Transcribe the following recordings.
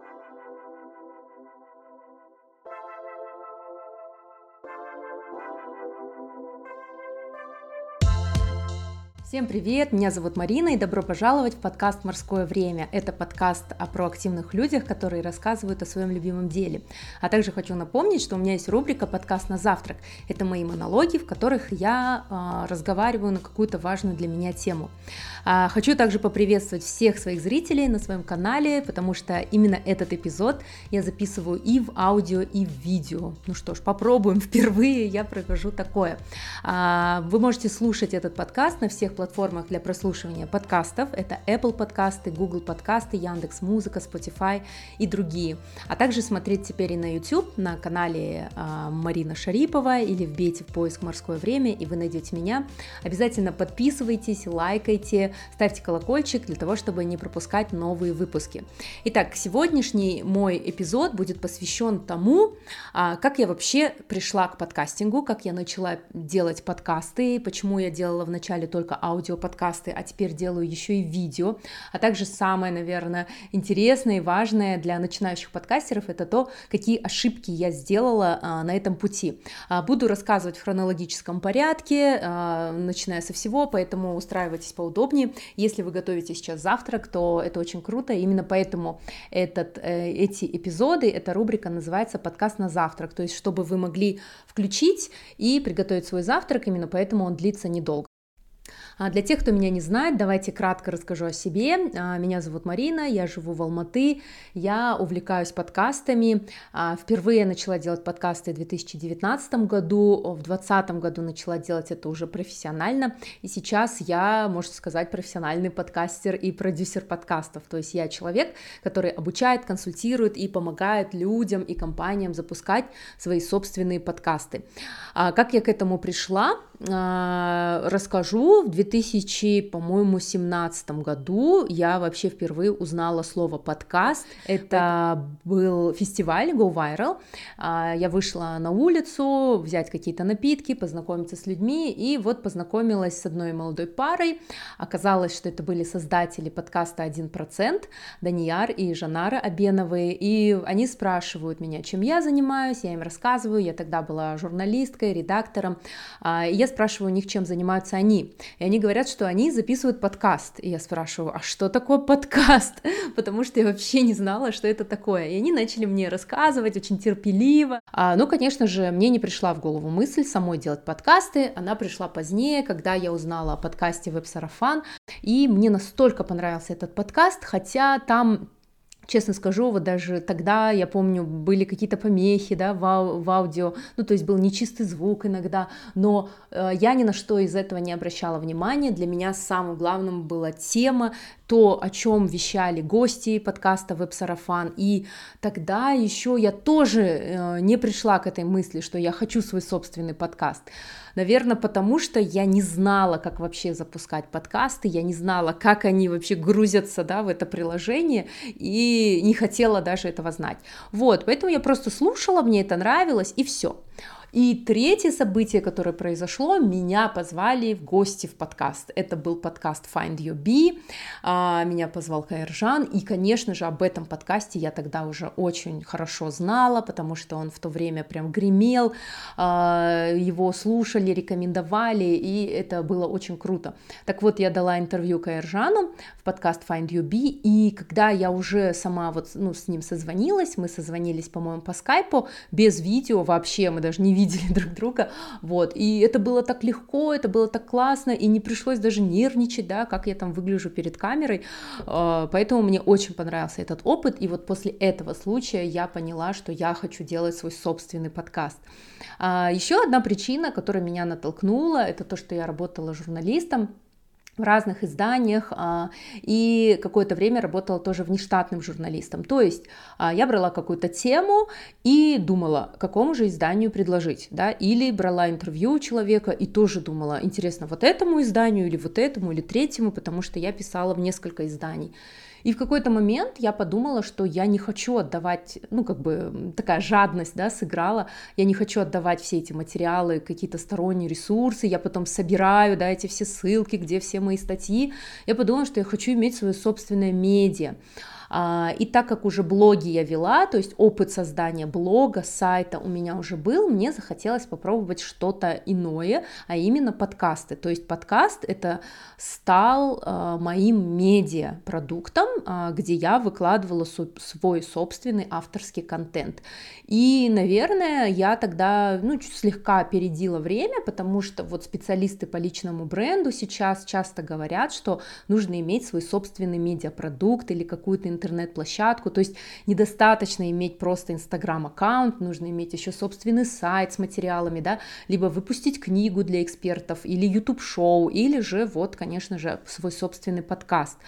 Thank you. Всем привет, меня зовут Марина и добро пожаловать в подкаст «Морское время». Это подкаст о проактивных людях, которые рассказывают о своем любимом деле. А также хочу напомнить, что у меня есть рубрика «Подкаст на завтрак». Это мои монологи, в которых я э, разговариваю на какую-то важную для меня тему. А, хочу также поприветствовать всех своих зрителей на своем канале, потому что именно этот эпизод я записываю и в аудио, и в видео. Ну что ж, попробуем. Впервые я прохожу такое. А, вы можете слушать этот подкаст на всех платформах для прослушивания подкастов. Это Apple подкасты, Google подкасты, Яндекс Музыка, Spotify и другие. А также смотреть теперь и на YouTube на канале э, Марина Шарипова или вбейте в поиск «Морское время» и вы найдете меня. Обязательно подписывайтесь, лайкайте, ставьте колокольчик для того, чтобы не пропускать новые выпуски. Итак, сегодняшний мой эпизод будет посвящен тому, э, как я вообще пришла к подкастингу, как я начала делать подкасты, почему я делала вначале только аудиоподкасты, а теперь делаю еще и видео. А также самое, наверное, интересное и важное для начинающих подкастеров это то, какие ошибки я сделала а, на этом пути. А, буду рассказывать в хронологическом порядке, а, начиная со всего, поэтому устраивайтесь поудобнее. Если вы готовите сейчас завтрак, то это очень круто. Именно поэтому этот, э, эти эпизоды, эта рубрика называется «Подкаст на завтрак», то есть чтобы вы могли включить и приготовить свой завтрак, именно поэтому он длится недолго. А для тех, кто меня не знает, давайте кратко расскажу о себе. А, меня зовут Марина, я живу в Алматы, я увлекаюсь подкастами. А, впервые начала делать подкасты в 2019 году, в 2020 году начала делать это уже профессионально, и сейчас я, можно сказать, профессиональный подкастер и продюсер подкастов. То есть я человек, который обучает, консультирует и помогает людям и компаниям запускать свои собственные подкасты. Как я к этому пришла? Расскажу. В 2000, по-моему, 17 году я вообще впервые узнала слово подкаст. Это был фестиваль Go Viral. А, я вышла на улицу взять какие-то напитки, познакомиться с людьми, и вот познакомилась с одной молодой парой. Оказалось, что это были создатели подкаста «1%», Данияр и Жанара Абеновы, и они спрашивают меня, чем я занимаюсь, я им рассказываю, я тогда была журналисткой, редактором, а, я спрашиваю у них, чем занимаются они. И они говорят, что они записывают подкаст. И я спрашиваю, а что такое подкаст? Потому что я вообще не знала, что это такое. И они начали мне рассказывать очень терпеливо. А, ну, конечно же, мне не пришла в голову мысль самой делать подкасты. Она пришла позднее, когда я узнала о подкасте Веб-Сарафан. И мне настолько понравился этот подкаст, хотя там Честно скажу, вот даже тогда, я помню, были какие-то помехи, да, в, в аудио, ну, то есть был нечистый звук иногда, но э, я ни на что из этого не обращала внимания. Для меня самым главным была тема, то, о чем вещали гости подкаста Веб-Сарафан, и тогда еще я тоже э, не пришла к этой мысли, что я хочу свой собственный подкаст. Наверное, потому что я не знала, как вообще запускать подкасты, я не знала, как они вообще грузятся да, в это приложение, и не хотела даже этого знать. Вот, поэтому я просто слушала, мне это нравилось, и все. И третье событие, которое произошло, меня позвали в гости в подкаст. Это был подкаст Find Your Bee, а, меня позвал Каиржан, и, конечно же, об этом подкасте я тогда уже очень хорошо знала, потому что он в то время прям гремел, а, его слушали, рекомендовали, и это было очень круто. Так вот, я дала интервью Каиржану в подкаст Find Your Bee, и когда я уже сама вот ну, с ним созвонилась, мы созвонились, по-моему, по скайпу, без видео вообще, мы даже не видели друг друга, вот, и это было так легко, это было так классно, и не пришлось даже нервничать, да, как я там выгляжу перед камерой, а, поэтому мне очень понравился этот опыт, и вот после этого случая я поняла, что я хочу делать свой собственный подкаст. А, Еще одна причина, которая меня натолкнула, это то, что я работала журналистом, в разных изданиях а, и какое-то время работала тоже внештатным журналистом. То есть а, я брала какую-то тему и думала, какому же изданию предложить, да, или брала интервью у человека и тоже думала, интересно, вот этому изданию или вот этому или третьему, потому что я писала в несколько изданий. И в какой-то момент я подумала, что я не хочу отдавать, ну, как бы такая жадность, да, сыграла, я не хочу отдавать все эти материалы, какие-то сторонние ресурсы, я потом собираю, да, эти все ссылки, где все мои статьи. Я подумала, что я хочу иметь свое собственное медиа. А, и так как уже блоги я вела, то есть опыт создания блога, сайта у меня уже был, мне захотелось попробовать что-то иное, а именно подкасты. То есть подкаст это стал а, моим медиа-продуктом, а, где я выкладывала свой собственный авторский контент. И, наверное, я тогда ну, слегка опередила время, потому что вот специалисты по личному бренду сейчас часто говорят, что нужно иметь свой собственный медиапродукт или какую-то интернет-площадку, то есть недостаточно иметь просто инстаграм-аккаунт, нужно иметь еще собственный сайт с материалами, да, либо выпустить книгу для экспертов или YouTube-шоу, или же вот, конечно же, свой собственный подкаст.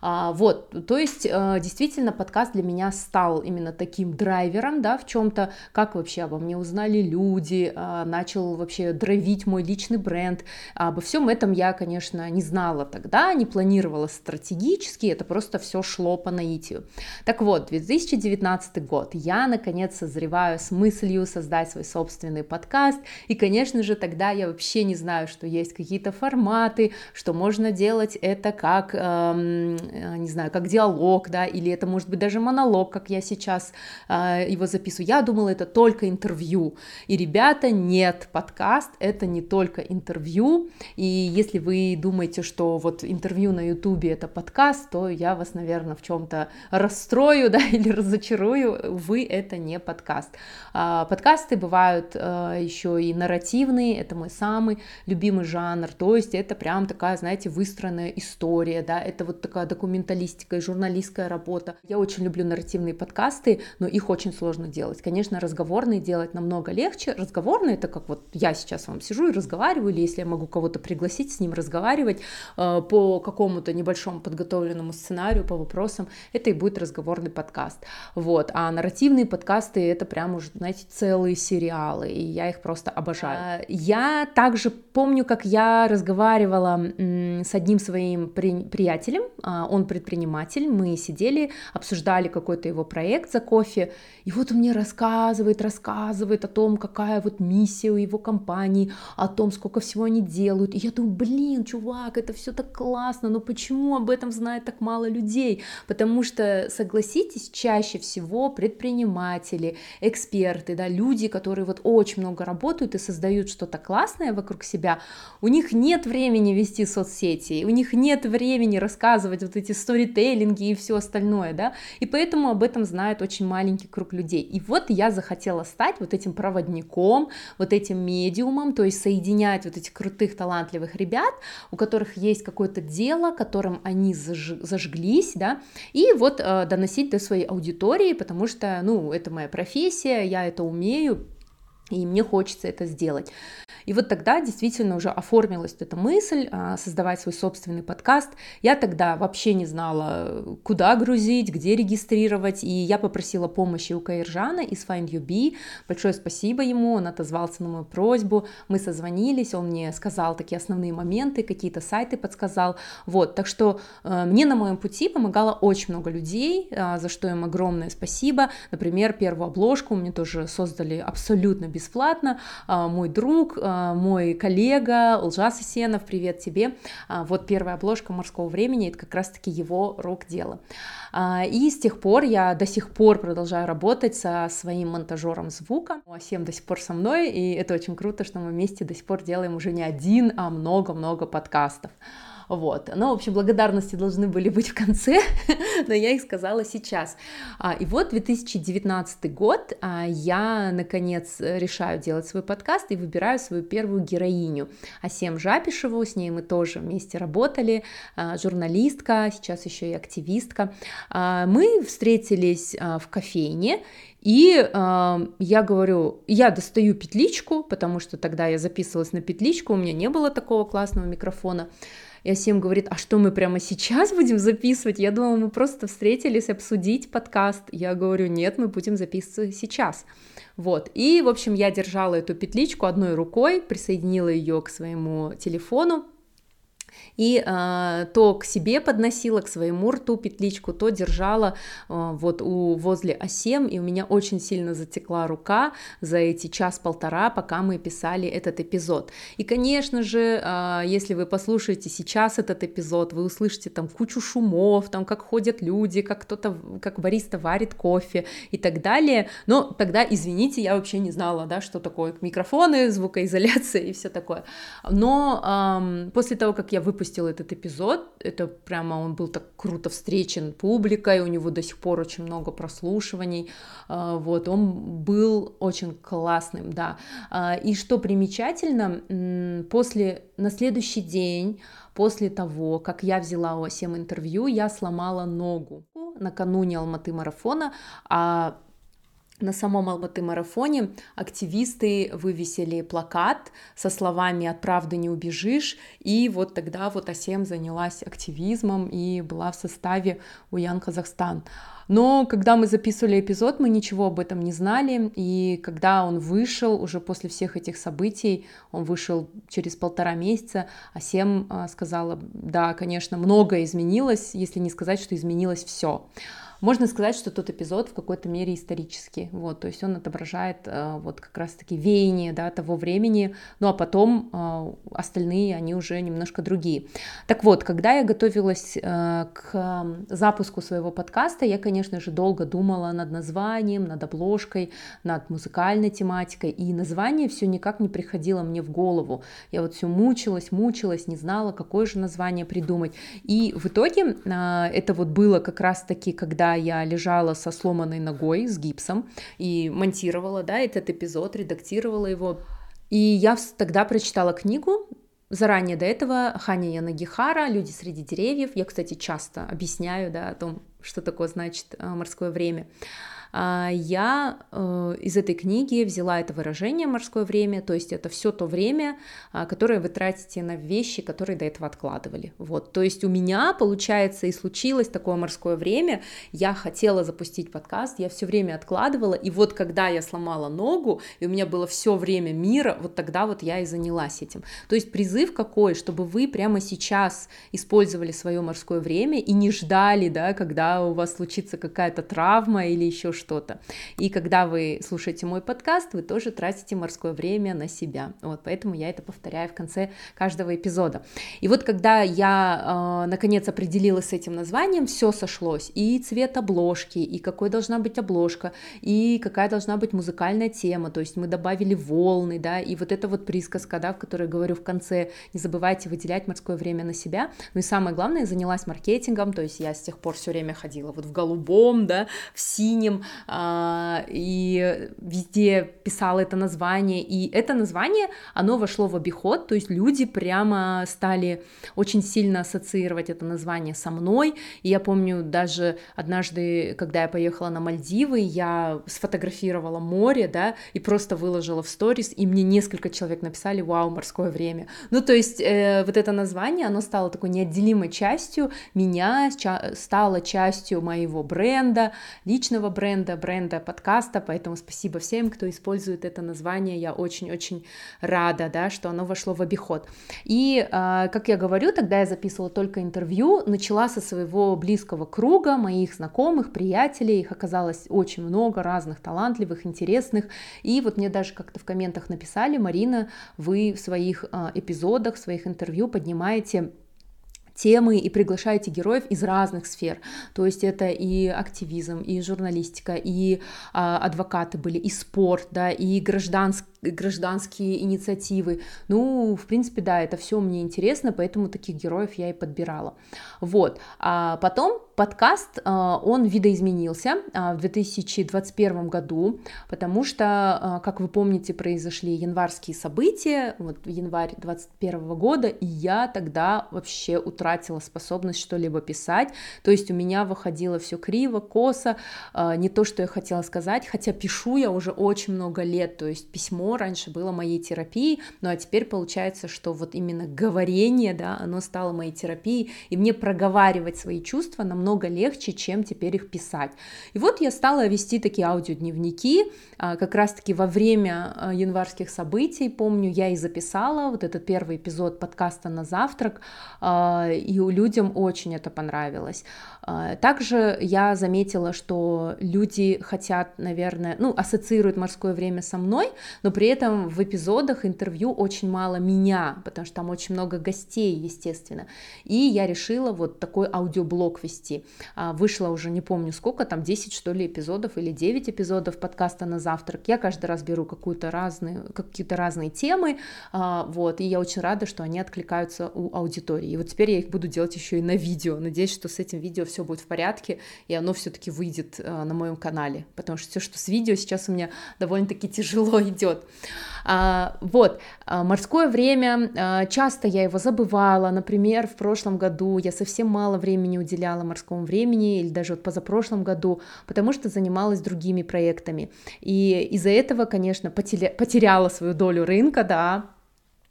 А, вот, то есть э, действительно подкаст для меня стал именно таким драйвером, да, в чем-то, как вообще обо мне узнали люди, а, начал вообще дровить мой личный бренд. Обо всем этом я, конечно, не знала тогда, не планировала стратегически, это просто все шло по наитию. Так вот, 2019 год, я наконец созреваю с мыслью создать свой собственный подкаст, и, конечно же, тогда я вообще не знаю, что есть какие-то форматы, что можно делать это как эм, не знаю, как диалог, да, или это может быть даже монолог, как я сейчас э, его записываю. Я думала, это только интервью. И, ребята, нет, подкаст — это не только интервью. И если вы думаете, что вот интервью на ютубе — это подкаст, то я вас, наверное, в чем то расстрою, да, или разочарую. Вы — это не подкаст. А, подкасты бывают э, еще и нарративные, это мой самый любимый жанр, то есть это прям такая, знаете, выстроенная история, да, это вот такая документалистика и журналистская работа. Я очень люблю нарративные подкасты, но их очень сложно делать. Конечно, разговорные делать намного легче. Разговорные это как вот я сейчас вам сижу и разговариваю, или если я могу кого-то пригласить с ним разговаривать э, по какому-то небольшому подготовленному сценарию, по вопросам, это и будет разговорный подкаст. Вот. А нарративные подкасты это прям уже, знаете, целые сериалы, и я их просто обожаю. А, я также помню, как я разговаривала с одним своим при приятелем, а, он предприниматель, мы сидели, обсуждали какой-то его проект за кофе, и вот он мне рассказывает, рассказывает о том, какая вот миссия у его компании, о том, сколько всего они делают, и я думаю, блин, чувак, это все так классно, но почему об этом знает так мало людей? Потому что, согласитесь, чаще всего предприниматели, эксперты, да, люди, которые вот очень много работают и создают что-то классное вокруг себя, у них нет времени вести соцсети, у них нет времени рассказывать вот эти сторителлинги и все остальное, да, и поэтому об этом знает очень маленький круг людей. И вот я захотела стать вот этим проводником, вот этим медиумом, то есть соединять вот этих крутых, талантливых ребят, у которых есть какое-то дело, которым они заж... зажглись, да, и вот э, доносить до своей аудитории, потому что, ну, это моя профессия, я это умею, и мне хочется это сделать. И вот тогда действительно уже оформилась эта мысль а, создавать свой собственный подкаст. Я тогда вообще не знала, куда грузить, где регистрировать, и я попросила помощи у Каиржана из Find You. Большое спасибо ему, он отозвался на мою просьбу, мы созвонились, он мне сказал такие основные моменты, какие-то сайты подсказал. Вот, так что э, мне на моем пути помогало очень много людей, э, за что им огромное спасибо. Например, первую обложку мне тоже создали абсолютно бесплатно. Э, мой друг, а, мой коллега Лжас Исенов, привет тебе. А, вот первая обложка «Морского времени» — это как раз-таки его рук дело. А, и с тех пор я до сих пор продолжаю работать со своим монтажером звука. Асем до сих пор со мной, и это очень круто, что мы вместе до сих пор делаем уже не один, а много-много подкастов. Вот. Ну, в общем, благодарности должны были быть в конце, но я их сказала сейчас. А, и вот 2019 год, а, я, наконец, решаю делать свой подкаст и выбираю свою первую героиню, Асем Жапишеву, с ней мы тоже вместе работали, а, журналистка, сейчас еще и активистка. Мы встретились в кофейне, и э, я говорю, я достаю петличку, потому что тогда я записывалась на петличку, у меня не было такого классного микрофона. И Асим говорит, а что мы прямо сейчас будем записывать? Я думала, мы просто встретились обсудить подкаст. Я говорю, нет, мы будем записывать сейчас. Вот, и, в общем, я держала эту петличку одной рукой, присоединила ее к своему телефону, и э, то к себе подносила, к своему рту петличку, то держала э, вот у, возле осем, и у меня очень сильно затекла рука за эти час-полтора, пока мы писали этот эпизод. И, конечно же, э, если вы послушаете сейчас этот эпизод, вы услышите там кучу шумов, там как ходят люди, как кто-то, как бариста варит кофе и так далее, но тогда, извините, я вообще не знала, да, что такое микрофоны, звукоизоляция и все такое. Но э, после того, как я выпустил этот эпизод, это прямо он был так круто встречен публикой, у него до сих пор очень много прослушиваний, а, вот, он был очень классным, да. А, и что примечательно, после, на следующий день, после того, как я взяла у Асем интервью, я сломала ногу. Накануне Алматы марафона, а на самом Алматы-марафоне активисты вывесили плакат со словами «От правды не убежишь», и вот тогда вот Асем занялась активизмом и была в составе Уян Казахстан. Но когда мы записывали эпизод, мы ничего об этом не знали, и когда он вышел, уже после всех этих событий, он вышел через полтора месяца, Асем а, сказала, да, конечно, многое изменилось, если не сказать, что изменилось все. Можно сказать, что тот эпизод в какой-то мере исторический, вот, то есть он отображает э, вот как раз-таки веяние, да, того времени, ну а потом э, остальные, они уже немножко другие. Так вот, когда я готовилась э, к запуску своего подкаста, я, конечно же, долго думала над названием, над обложкой, над музыкальной тематикой, и название все никак не приходило мне в голову. Я вот все мучилась, мучилась, не знала, какое же название придумать. И в итоге это вот было как раз-таки, когда я лежала со сломанной ногой, с гипсом, и монтировала, да, этот эпизод, редактировала его. И я тогда прочитала книгу, заранее до этого Ханя Янагихара «Люди среди деревьев». Я, кстати, часто объясняю, да, о том, что такое значит э, морское время. А, я э, из этой книги взяла это выражение «морское время», то есть это все то время, а, которое вы тратите на вещи, которые до этого откладывали. Вот, то есть у меня, получается, и случилось такое морское время, я хотела запустить подкаст, я все время откладывала, и вот когда я сломала ногу, и у меня было все время мира, вот тогда вот я и занялась этим. То есть призыв какой, чтобы вы прямо сейчас использовали свое морское время и не ждали, да, когда у вас случится какая-то травма или еще что-то. И когда вы слушаете мой подкаст, вы тоже тратите морское время на себя. Вот, поэтому я это повторяю в конце каждого эпизода. И вот когда я э, наконец определилась с этим названием, все сошлось. И цвет обложки, и какой должна быть обложка, и какая должна быть музыкальная тема. То есть мы добавили волны, да, и вот эта вот присказка, да, в которой говорю в конце, не забывайте выделять морское время на себя. Ну и самое главное, я занялась маркетингом, то есть я с тех пор все время ходила вот в голубом, да, в синем, и везде писала это название, и это название, оно вошло в обиход, то есть люди прямо стали очень сильно ассоциировать это название со мной, и я помню даже однажды, когда я поехала на Мальдивы, я сфотографировала море, да, и просто выложила в сторис, и мне несколько человек написали «Вау, морское время». Ну, то есть э, вот это название, оно стало такой неотделимой частью меня, стало частью моего бренда, личного бренда, бренда, бренда подкаста, поэтому спасибо всем, кто использует это название, я очень-очень рада, да, что оно вошло в обиход. И, а, как я говорю, тогда я записывала только интервью, начала со своего близкого круга, моих знакомых, приятелей, их оказалось очень много, разных, талантливых, интересных, и вот мне даже как-то в комментах написали, Марина, вы в своих а, эпизодах, в своих интервью поднимаете темы и приглашаете героев из разных сфер. То есть это и активизм, и журналистика, и а, адвокаты были, и спорт, да, и гражданск, гражданские инициативы. Ну, в принципе, да, это все мне интересно, поэтому таких героев я и подбирала. Вот. А потом подкаст, а, он видоизменился а, в 2021 году, потому что, а, как вы помните, произошли январские события, вот январь 2021 года, и я тогда вообще утратила способность что-либо писать, то есть у меня выходило все криво, косо, не то, что я хотела сказать, хотя пишу я уже очень много лет, то есть письмо раньше было моей терапией, ну а теперь получается, что вот именно говорение, да, оно стало моей терапией, и мне проговаривать свои чувства намного легче, чем теперь их писать. И вот я стала вести такие аудиодневники, а, как раз-таки во время а, январских событий, помню, я и записала вот этот первый эпизод подкаста на завтрак, а, и людям очень это понравилось. Также я заметила, что люди хотят, наверное, ну, ассоциируют морское время со мной, но при этом в эпизодах интервью очень мало меня, потому что там очень много гостей, естественно. И я решила вот такой аудиоблог вести. Вышло уже, не помню сколько, там 10, что ли, эпизодов или 9 эпизодов подкаста на завтрак. Я каждый раз беру какую-то разную, какие-то разные темы, а, вот, и я очень рада, что они откликаются у аудитории. И вот теперь я их буду делать еще и на видео. Надеюсь, что с этим видео все будет в порядке, и оно все-таки выйдет а, на моем канале, потому что все, что с видео сейчас у меня довольно-таки тяжело идет. А, вот, морское время, часто я его забывала, например, в прошлом году я совсем мало времени уделяла морскому времени, или даже вот позапрошлом году, потому что занималась другими проектами. И из-за этого, конечно, потеряла свою долю рынка, да,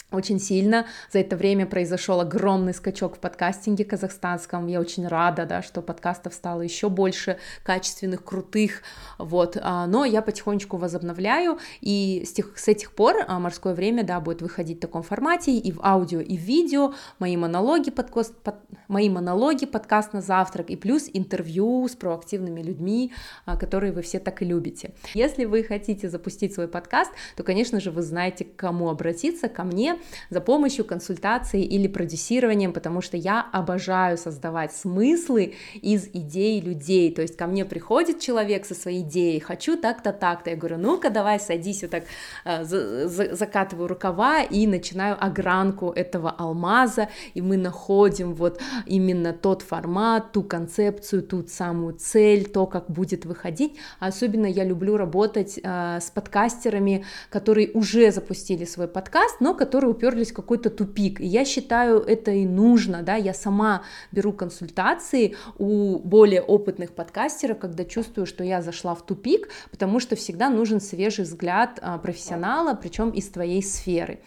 очень сильно. За это время произошел огромный скачок в подкастинге казахстанском. Я очень рада, да, что подкастов стало еще больше, качественных, крутых, вот. А, но я потихонечку возобновляю, и с, тех, с этих пор а, «Морское время», да, будет выходить в таком формате и в аудио, и в видео, мои монологи, подкаст, под, мои монологи, подкаст на завтрак, и плюс интервью с проактивными людьми, а, которые вы все так и любите. Если вы хотите запустить свой подкаст, то, конечно же, вы знаете, к кому обратиться, ко мне, за помощью, консультацией или продюсированием, потому что я обожаю создавать смыслы из идей людей. То есть ко мне приходит человек со своей идеей, хочу так-то, так-то. Я говорю, ну-ка, давай садись, вот так э, закатываю рукава и начинаю огранку этого алмаза, и мы находим вот именно тот формат, ту концепцию, ту самую цель, то, как будет выходить. особенно я люблю работать э, с подкастерами, которые уже запустили свой подкаст, но которые которые уперлись в какой-то тупик. И я считаю, это и нужно, да, я сама беру консультации у более опытных подкастеров, когда чувствую, что я зашла в тупик, потому что всегда нужен свежий взгляд а, профессионала, причем из твоей сферы.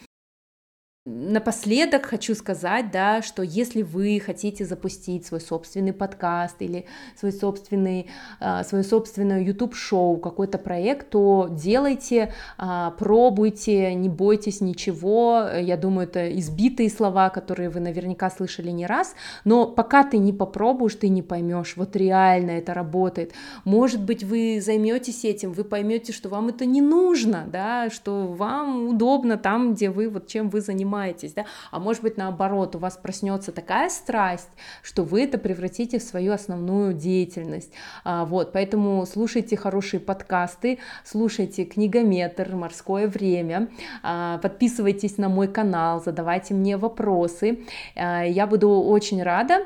Напоследок хочу сказать, да, что если вы хотите запустить свой собственный подкаст или свой собственный, а, свое собственное YouTube-шоу, какой-то проект, то делайте, а, пробуйте, не бойтесь ничего. Я думаю, это избитые слова, которые вы наверняка слышали не раз, но пока ты не попробуешь, ты не поймешь, вот реально это работает. Может быть, вы займетесь этим, вы поймете, что вам это не нужно, да, что вам удобно там, где вы, вот чем вы занимаетесь занимаетесь, да, а может быть наоборот, у вас проснется такая страсть, что вы это превратите в свою основную деятельность, а, вот, поэтому слушайте хорошие подкасты, слушайте книгометр, морское время, а, подписывайтесь на мой канал, задавайте мне вопросы, а, я буду очень рада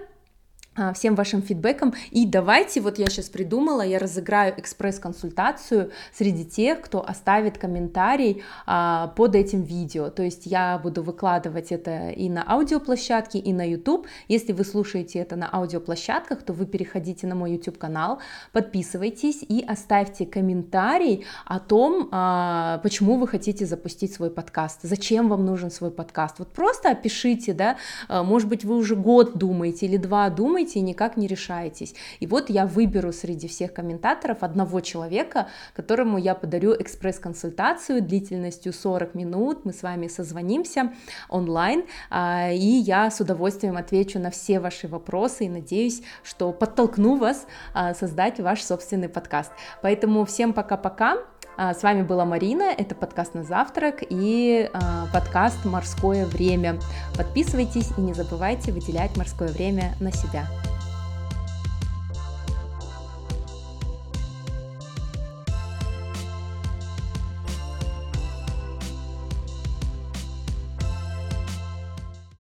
всем вашим фидбэком. И давайте, вот я сейчас придумала, я разыграю экспресс-консультацию среди тех, кто оставит комментарий а, под этим видео. То есть я буду выкладывать это и на аудиоплощадке, и на YouTube. Если вы слушаете это на аудиоплощадках, то вы переходите на мой YouTube канал, подписывайтесь и оставьте комментарий о том, а, почему вы хотите запустить свой подкаст, зачем вам нужен свой подкаст. Вот просто опишите, да, а, может быть, вы уже год думаете или два думаете, думаете и никак не решаетесь. И вот я выберу среди всех комментаторов одного человека, которому я подарю экспресс-консультацию длительностью 40 минут. Мы с вами созвонимся онлайн, а, и я с удовольствием отвечу на все ваши вопросы и надеюсь, что подтолкну вас а, создать ваш собственный подкаст. Поэтому всем пока-пока. А, с вами была Марина, это подкаст на завтрак и э, подкаст «Морское время». Подписывайтесь и не забывайте выделять морское время на себя.